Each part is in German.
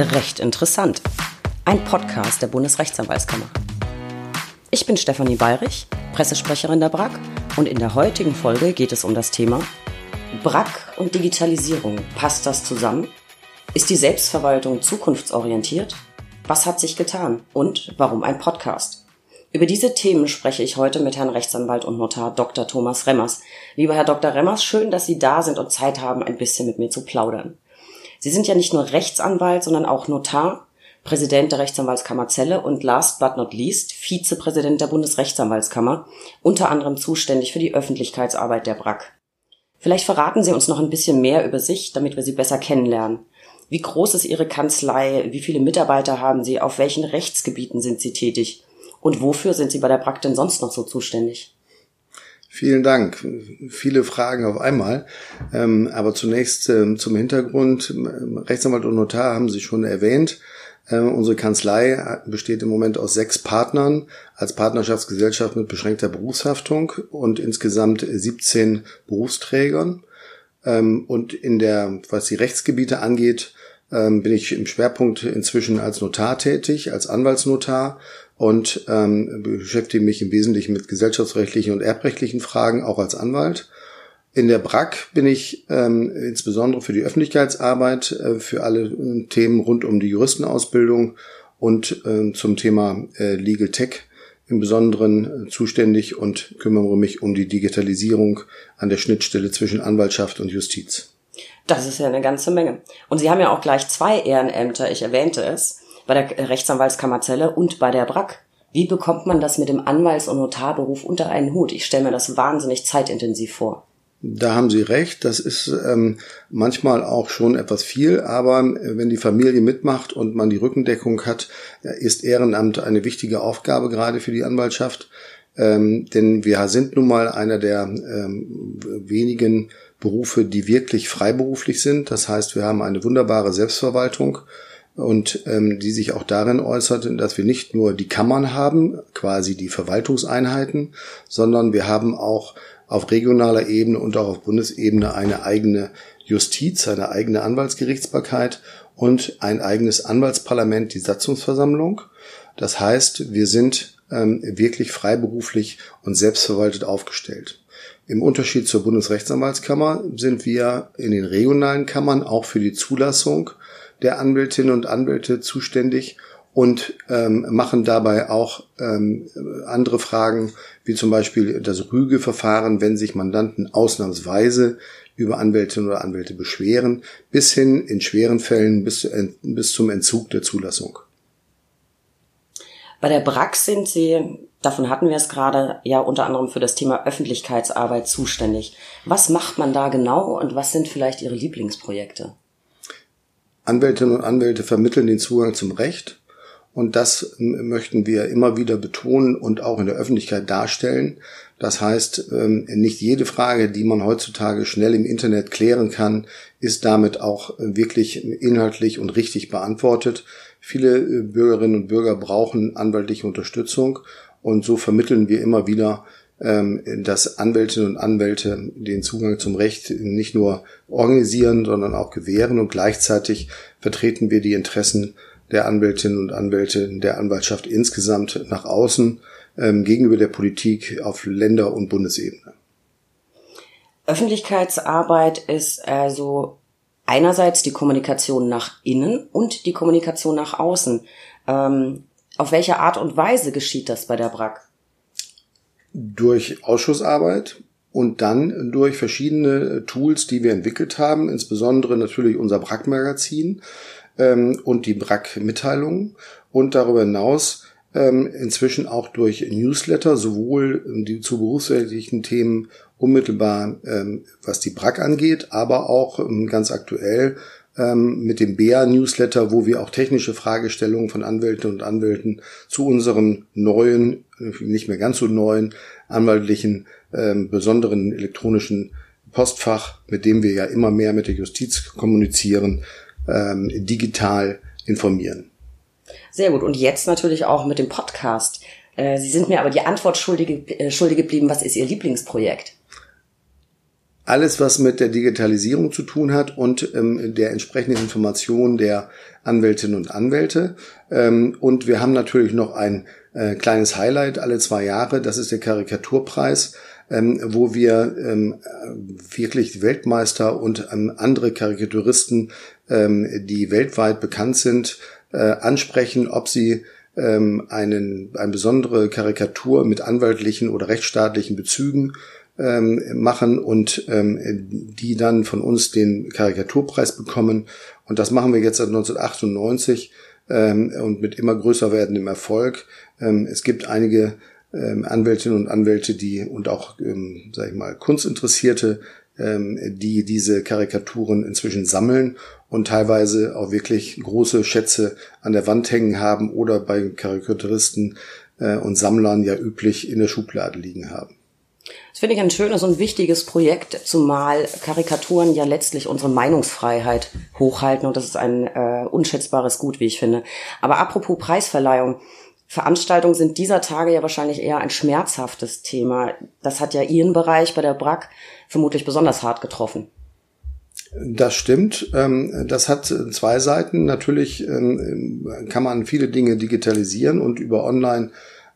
Recht interessant. Ein Podcast der Bundesrechtsanwaltskammer. Ich bin Stefanie Bayrich, Pressesprecherin der BRAG und in der heutigen Folge geht es um das Thema BRAG und Digitalisierung. Passt das zusammen? Ist die Selbstverwaltung zukunftsorientiert? Was hat sich getan? Und warum ein Podcast? Über diese Themen spreche ich heute mit Herrn Rechtsanwalt und Notar Dr. Thomas Remmers. Lieber Herr Dr. Remmers, schön, dass Sie da sind und Zeit haben, ein bisschen mit mir zu plaudern. Sie sind ja nicht nur Rechtsanwalt, sondern auch Notar, Präsident der Rechtsanwaltskammer Celle und last but not least Vizepräsident der Bundesrechtsanwaltskammer, unter anderem zuständig für die Öffentlichkeitsarbeit der BRAC. Vielleicht verraten Sie uns noch ein bisschen mehr über sich, damit wir Sie besser kennenlernen. Wie groß ist Ihre Kanzlei? Wie viele Mitarbeiter haben Sie? Auf welchen Rechtsgebieten sind Sie tätig? Und wofür sind Sie bei der BRAC denn sonst noch so zuständig? Vielen Dank. Viele Fragen auf einmal. Ähm, aber zunächst ähm, zum Hintergrund. Rechtsanwalt und Notar haben Sie schon erwähnt. Ähm, unsere Kanzlei besteht im Moment aus sechs Partnern als Partnerschaftsgesellschaft mit beschränkter Berufshaftung und insgesamt 17 Berufsträgern. Und in der, was die Rechtsgebiete angeht, bin ich im Schwerpunkt inzwischen als Notar tätig, als Anwaltsnotar und ähm, beschäftige mich im Wesentlichen mit gesellschaftsrechtlichen und erbrechtlichen Fragen, auch als Anwalt. In der BRAC bin ich ähm, insbesondere für die Öffentlichkeitsarbeit, äh, für alle äh, Themen rund um die Juristenausbildung und äh, zum Thema äh, Legal Tech im Besonderen äh, zuständig und kümmere mich um die Digitalisierung an der Schnittstelle zwischen Anwaltschaft und Justiz. Das ist ja eine ganze Menge. Und Sie haben ja auch gleich zwei Ehrenämter, ich erwähnte es bei der Rechtsanwaltskammer Zelle und bei der BRAC. Wie bekommt man das mit dem Anwalts- und Notarberuf unter einen Hut? Ich stelle mir das wahnsinnig zeitintensiv vor. Da haben Sie recht. Das ist ähm, manchmal auch schon etwas viel, aber äh, wenn die Familie mitmacht und man die Rückendeckung hat, äh, ist Ehrenamt eine wichtige Aufgabe gerade für die Anwaltschaft. Ähm, denn wir sind nun mal einer der ähm, wenigen Berufe, die wirklich freiberuflich sind. Das heißt, wir haben eine wunderbare Selbstverwaltung und ähm, die sich auch darin äußert, dass wir nicht nur die Kammern haben, quasi die Verwaltungseinheiten, sondern wir haben auch auf regionaler Ebene und auch auf Bundesebene eine eigene Justiz, eine eigene Anwaltsgerichtsbarkeit und ein eigenes Anwaltsparlament, die Satzungsversammlung. Das heißt, wir sind ähm, wirklich freiberuflich und selbstverwaltet aufgestellt. Im Unterschied zur Bundesrechtsanwaltskammer sind wir in den regionalen Kammern auch für die Zulassung der Anwältinnen und Anwälte zuständig und ähm, machen dabei auch ähm, andere Fragen, wie zum Beispiel das Rügeverfahren, wenn sich Mandanten ausnahmsweise über Anwältinnen oder Anwälte beschweren, bis hin in schweren Fällen bis, bis zum Entzug der Zulassung. Bei der BRAC sind Sie, davon hatten wir es gerade, ja unter anderem für das Thema Öffentlichkeitsarbeit zuständig. Was macht man da genau und was sind vielleicht Ihre Lieblingsprojekte? Anwältinnen und Anwälte vermitteln den Zugang zum Recht. Und das möchten wir immer wieder betonen und auch in der Öffentlichkeit darstellen. Das heißt, ähm, nicht jede Frage, die man heutzutage schnell im Internet klären kann, ist damit auch wirklich inhaltlich und richtig beantwortet. Viele äh, Bürgerinnen und Bürger brauchen anwaltliche Unterstützung und so vermitteln wir immer wieder dass Anwältinnen und Anwälte den Zugang zum Recht nicht nur organisieren, sondern auch gewähren und gleichzeitig vertreten wir die Interessen der Anwältinnen und Anwälte der Anwaltschaft insgesamt nach außen ähm, gegenüber der Politik auf Länder- und Bundesebene. Öffentlichkeitsarbeit ist also einerseits die Kommunikation nach innen und die Kommunikation nach außen. Ähm, auf welche Art und Weise geschieht das bei der BRAC? Durch Ausschussarbeit und dann durch verschiedene Tools, die wir entwickelt haben, insbesondere natürlich unser BRAC-Magazin ähm, und die BRAC-Mitteilungen und darüber hinaus ähm, inzwischen auch durch Newsletter, sowohl die zu berufsrechtlichen Themen unmittelbar, ähm, was die BRAC angeht, aber auch ähm, ganz aktuell ähm, mit dem BEA-Newsletter, wo wir auch technische Fragestellungen von Anwälten und Anwälten zu unserem neuen, nicht mehr ganz so neuen, anwaltlichen, ähm, besonderen elektronischen Postfach, mit dem wir ja immer mehr mit der Justiz kommunizieren, ähm, digital informieren. Sehr gut. Und jetzt natürlich auch mit dem Podcast. Äh, Sie sind mir aber die Antwort schuldig, äh, schuldig geblieben. Was ist Ihr Lieblingsprojekt? Alles, was mit der Digitalisierung zu tun hat und ähm, der entsprechenden Information der Anwältinnen und Anwälte. Ähm, und wir haben natürlich noch ein äh, kleines Highlight alle zwei Jahre. Das ist der Karikaturpreis, ähm, wo wir ähm, wirklich Weltmeister und ähm, andere Karikaturisten, ähm, die weltweit bekannt sind, äh, ansprechen, ob sie ähm, einen, eine besondere Karikatur mit anwaltlichen oder rechtsstaatlichen Bezügen ähm, machen und ähm, die dann von uns den Karikaturpreis bekommen. Und das machen wir jetzt seit 1998 ähm, und mit immer größer werdendem Erfolg. Ähm, es gibt einige ähm, Anwältinnen und Anwälte, die und auch, ähm, sag ich mal, Kunstinteressierte, ähm, die diese Karikaturen inzwischen sammeln und teilweise auch wirklich große Schätze an der Wand hängen haben oder bei Karikaturisten äh, und Sammlern ja üblich in der Schublade liegen haben. Das finde ich ein schönes und wichtiges Projekt, zumal Karikaturen ja letztlich unsere Meinungsfreiheit hochhalten und das ist ein äh, unschätzbares Gut, wie ich finde. Aber apropos Preisverleihung, Veranstaltungen sind dieser Tage ja wahrscheinlich eher ein schmerzhaftes Thema. Das hat ja Ihren Bereich bei der BRAC vermutlich besonders hart getroffen. Das stimmt. Ähm, das hat zwei Seiten. Natürlich ähm, kann man viele Dinge digitalisieren und über Online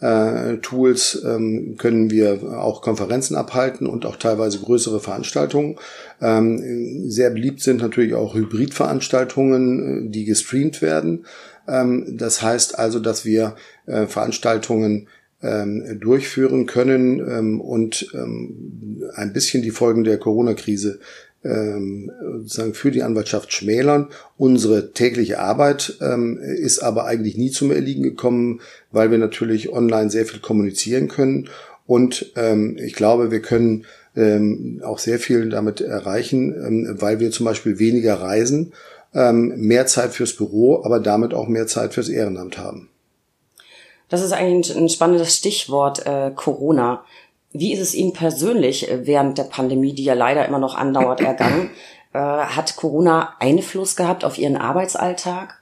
äh, Tools ähm, können wir auch Konferenzen abhalten und auch teilweise größere Veranstaltungen. Ähm, sehr beliebt sind natürlich auch Hybridveranstaltungen, äh, die gestreamt werden. Ähm, das heißt also, dass wir äh, Veranstaltungen ähm, durchführen können ähm, und ähm, ein bisschen die Folgen der Corona-Krise ähm, sozusagen für die Anwaltschaft schmälern. Unsere tägliche Arbeit ähm, ist aber eigentlich nie zum Erliegen gekommen, weil wir natürlich online sehr viel kommunizieren können. Und ähm, ich glaube, wir können ähm, auch sehr viel damit erreichen, ähm, weil wir zum Beispiel weniger reisen, ähm, mehr Zeit fürs Büro, aber damit auch mehr Zeit fürs Ehrenamt haben. Das ist eigentlich ein spannendes Stichwort äh, Corona. Wie ist es Ihnen persönlich äh, während der Pandemie, die ja leider immer noch andauert, ergangen? Äh, hat Corona Einfluss gehabt auf Ihren Arbeitsalltag?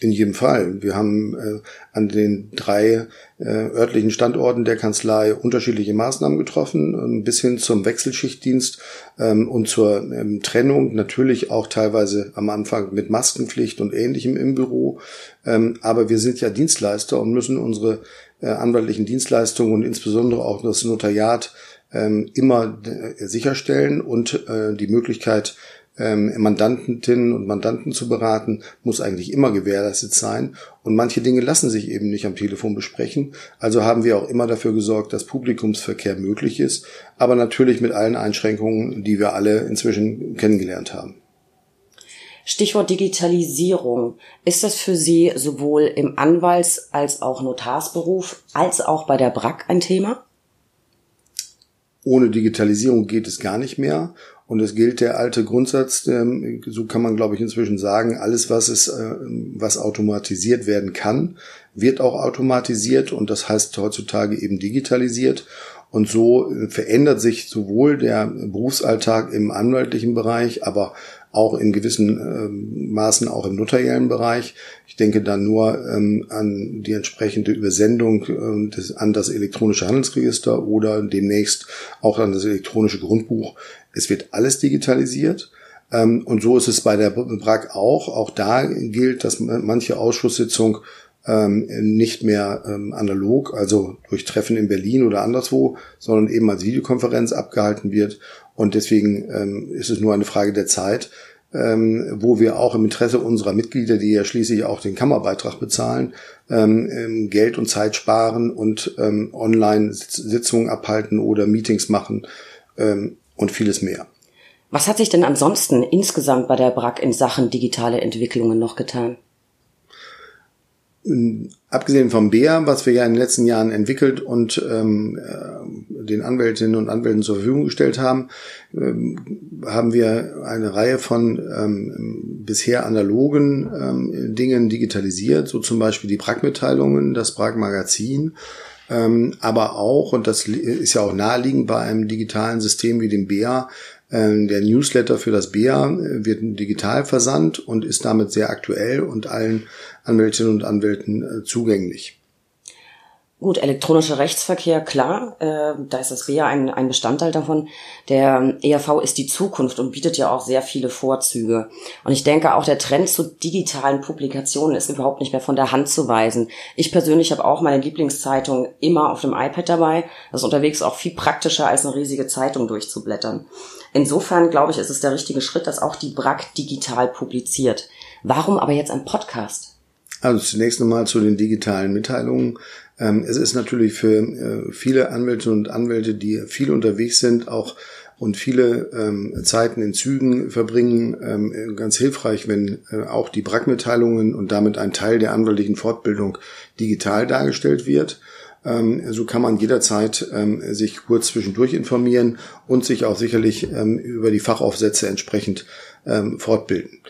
In jedem Fall. Wir haben äh, an den drei äh, örtlichen Standorten der Kanzlei unterschiedliche Maßnahmen getroffen, ähm, bis hin zum Wechselschichtdienst ähm, und zur ähm, Trennung, natürlich auch teilweise am Anfang mit Maskenpflicht und ähnlichem im Büro. Ähm, aber wir sind ja Dienstleister und müssen unsere äh, anwaltlichen Dienstleistungen und insbesondere auch das Notariat ähm, immer äh, sicherstellen und äh, die Möglichkeit, ähm, Mandantinnen und Mandanten zu beraten, muss eigentlich immer gewährleistet sein. Und manche Dinge lassen sich eben nicht am Telefon besprechen. Also haben wir auch immer dafür gesorgt, dass Publikumsverkehr möglich ist, aber natürlich mit allen Einschränkungen, die wir alle inzwischen kennengelernt haben. Stichwort Digitalisierung. Ist das für Sie sowohl im Anwalts- als auch Notarsberuf als auch bei der BRAC ein Thema? Ohne Digitalisierung geht es gar nicht mehr. Und es gilt der alte Grundsatz, ähm, so kann man glaube ich inzwischen sagen, alles was es, äh, was automatisiert werden kann, wird auch automatisiert und das heißt heutzutage eben digitalisiert. Und so äh, verändert sich sowohl der Berufsalltag im anwaltlichen Bereich, aber auch in gewissen ähm, Maßen auch im notariellen Bereich. Ich denke dann nur ähm, an die entsprechende Übersendung äh, des, an das elektronische Handelsregister oder demnächst auch an das elektronische Grundbuch. Es wird alles digitalisiert. Ähm, und so ist es bei der BRAG auch. Auch da gilt, dass manche Ausschusssitzung ähm, nicht mehr ähm, analog, also durch Treffen in Berlin oder anderswo, sondern eben als Videokonferenz abgehalten wird. Und deswegen ähm, ist es nur eine Frage der Zeit, ähm, wo wir auch im Interesse unserer Mitglieder, die ja schließlich auch den Kammerbeitrag bezahlen, ähm, ähm Geld und Zeit sparen und ähm, online Sitzungen abhalten oder Meetings machen ähm, und vieles mehr. Was hat sich denn ansonsten insgesamt bei der BRAC in Sachen digitale Entwicklungen noch getan? Abgesehen vom BEA, was wir ja in den letzten Jahren entwickelt und ähm, äh, den Anwältinnen und Anwälten zur Verfügung gestellt haben, ähm, haben wir eine Reihe von ähm, bisher analogen ähm, Dingen digitalisiert, so zum Beispiel die Prag-Mitteilungen, das Prag-Magazin, ähm, aber auch, und das ist ja auch naheliegend bei einem digitalen System wie dem BEA, ähm, der Newsletter für das BEA wird digital versandt und ist damit sehr aktuell und allen Anwältinnen und Anwälten äh, zugänglich. Gut, elektronischer Rechtsverkehr, klar, äh, da ist das BEA ein, ein Bestandteil davon. Der ERV ist die Zukunft und bietet ja auch sehr viele Vorzüge. Und ich denke, auch der Trend zu digitalen Publikationen ist überhaupt nicht mehr von der Hand zu weisen. Ich persönlich habe auch meine Lieblingszeitung immer auf dem iPad dabei. Das ist unterwegs auch viel praktischer, als eine riesige Zeitung durchzublättern. Insofern, glaube ich, ist es der richtige Schritt, dass auch die BRAC digital publiziert. Warum aber jetzt ein Podcast? Also zunächst einmal zu den digitalen Mitteilungen. Ähm, es ist natürlich für äh, viele Anwälte und Anwälte, die viel unterwegs sind, auch und viele ähm, Zeiten in Zügen verbringen, ähm, ganz hilfreich, wenn äh, auch die BRAC-Mitteilungen und damit ein Teil der anwaltlichen Fortbildung digital dargestellt wird. Ähm, so kann man jederzeit ähm, sich kurz zwischendurch informieren und sich auch sicherlich ähm, über die Fachaufsätze entsprechend fortbilden.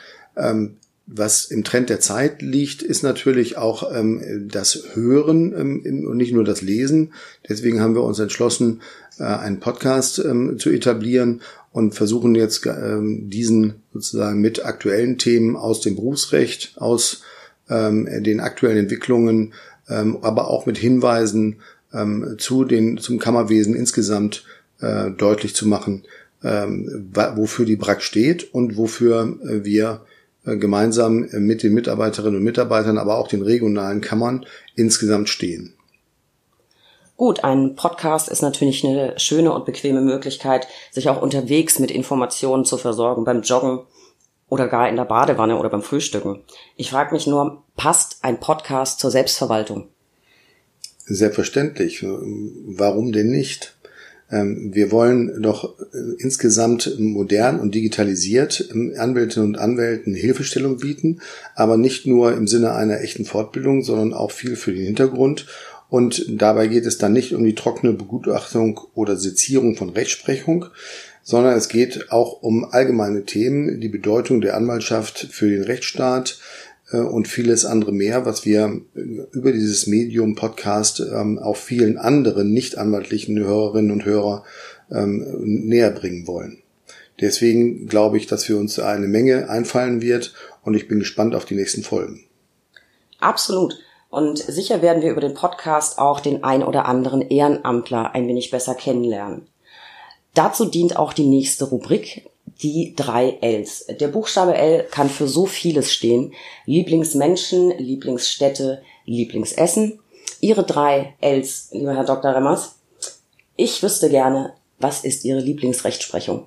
Was im Trend der Zeit liegt, ist natürlich auch ähm, das Hören ähm, und nicht nur das Lesen. Deswegen haben wir uns entschlossen, äh, einen Podcast ähm, zu etablieren und versuchen jetzt ähm, diesen sozusagen mit aktuellen Themen aus dem Berufsrecht, aus ähm, den aktuellen Entwicklungen, ähm, aber auch mit Hinweisen ähm, zu den, zum Kammerwesen insgesamt äh, deutlich zu machen, ähm, wofür die BRAC steht und wofür äh, wir äh, gemeinsam äh, mit den Mitarbeiterinnen und Mitarbeitern, aber auch den regionalen Kammern insgesamt stehen. Gut, ein Podcast ist natürlich eine schöne und bequeme Möglichkeit, sich auch unterwegs mit Informationen zu versorgen, beim Joggen oder gar in der Badewanne oder beim Frühstücken. Ich frage mich nur, passt ein Podcast zur Selbstverwaltung? Selbstverständlich. Warum denn nicht? Ähm, wir wollen doch äh, insgesamt modern und digitalisiert ähm, Anwältinnen und Anwälten Hilfestellung bieten, aber nicht nur im Sinne einer echten Fortbildung, sondern auch viel für den Hintergrund. Und dabei geht es dann nicht um die trockene Begutachtung oder Sezierung von Rechtsprechung, sondern es geht auch um allgemeine Themen, die Bedeutung der Anwaltschaft für den Rechtsstaat, äh, und vieles andere mehr, was wir äh, über dieses Medium Podcast ähm, auch vielen anderen nicht anwaltlichen Hörerinnen und Hörer ähm, näher bringen wollen. Deswegen glaube ich, dass wir uns eine Menge einfallen wird und ich bin gespannt auf die nächsten Folgen. Absolut. Und sicher werden wir über den Podcast auch den ein oder anderen Ehrenamtler ein wenig besser kennenlernen. Dazu dient auch die nächste Rubrik, die drei Ls. Der Buchstabe L kann für so vieles stehen. Lieblingsmenschen, Lieblingsstädte, Lieblingsessen. Ihre drei Ls, lieber Herr Dr. Remmers. Ich wüsste gerne, was ist Ihre Lieblingsrechtsprechung?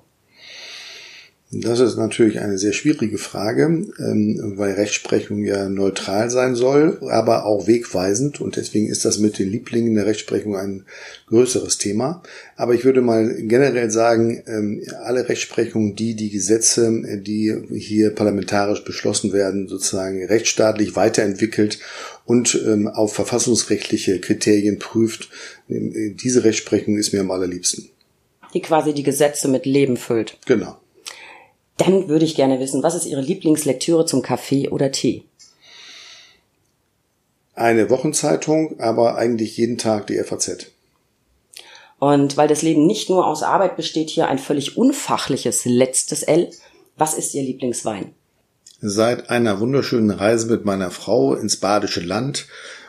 Das ist natürlich eine sehr schwierige Frage, ähm, weil Rechtsprechung ja neutral sein soll, aber auch wegweisend und deswegen ist das mit den Lieblingen der Rechtsprechung ein größeres Thema. Aber ich würde mal generell sagen, ähm, alle Rechtsprechungen, die die Gesetze, die hier parlamentarisch beschlossen werden, sozusagen rechtsstaatlich weiterentwickelt und ähm, auf verfassungsrechtliche Kriterien prüft, diese Rechtsprechung ist mir am allerliebsten. Die quasi die Gesetze mit Leben füllt. Genau. Dann würde ich gerne wissen, was ist Ihre Lieblingslektüre zum Kaffee oder Tee? Eine Wochenzeitung, aber eigentlich jeden Tag die FAZ. Und weil das Leben nicht nur aus Arbeit besteht, hier ein völlig unfachliches letztes L. Was ist Ihr Lieblingswein? Seit einer wunderschönen Reise mit meiner Frau ins Badische Land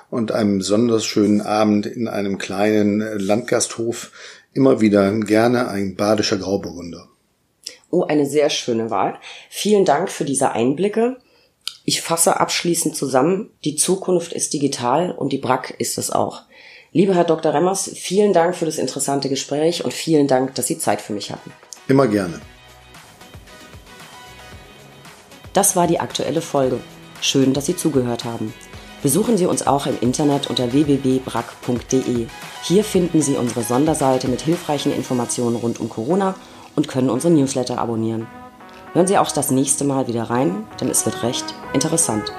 und einem besonders schönen Abend in einem kleinen Landgasthof immer wieder gerne ein badischer Grauburgunder. Oh, eine sehr schöne Wahl. Vielen Dank für diese Einblicke. Ich fasse abschließend zusammen, die Zukunft ist digital und die BRAC ist es auch. Lieber Herr Dr. Remmers, vielen Dank für das interessante Gespräch und vielen Dank, dass Sie Zeit für mich hatten. Immer gerne. Das war die aktuelle Folge. Schön, dass Sie zugehört haben. Besuchen Sie uns auch im Internet unter www.brack.de. Hier finden Sie unsere Sonderseite mit hilfreichen Informationen rund um Corona und können unsere Newsletter abonnieren. Hören Sie auch das nächste Mal wieder rein, denn es wird recht interessant.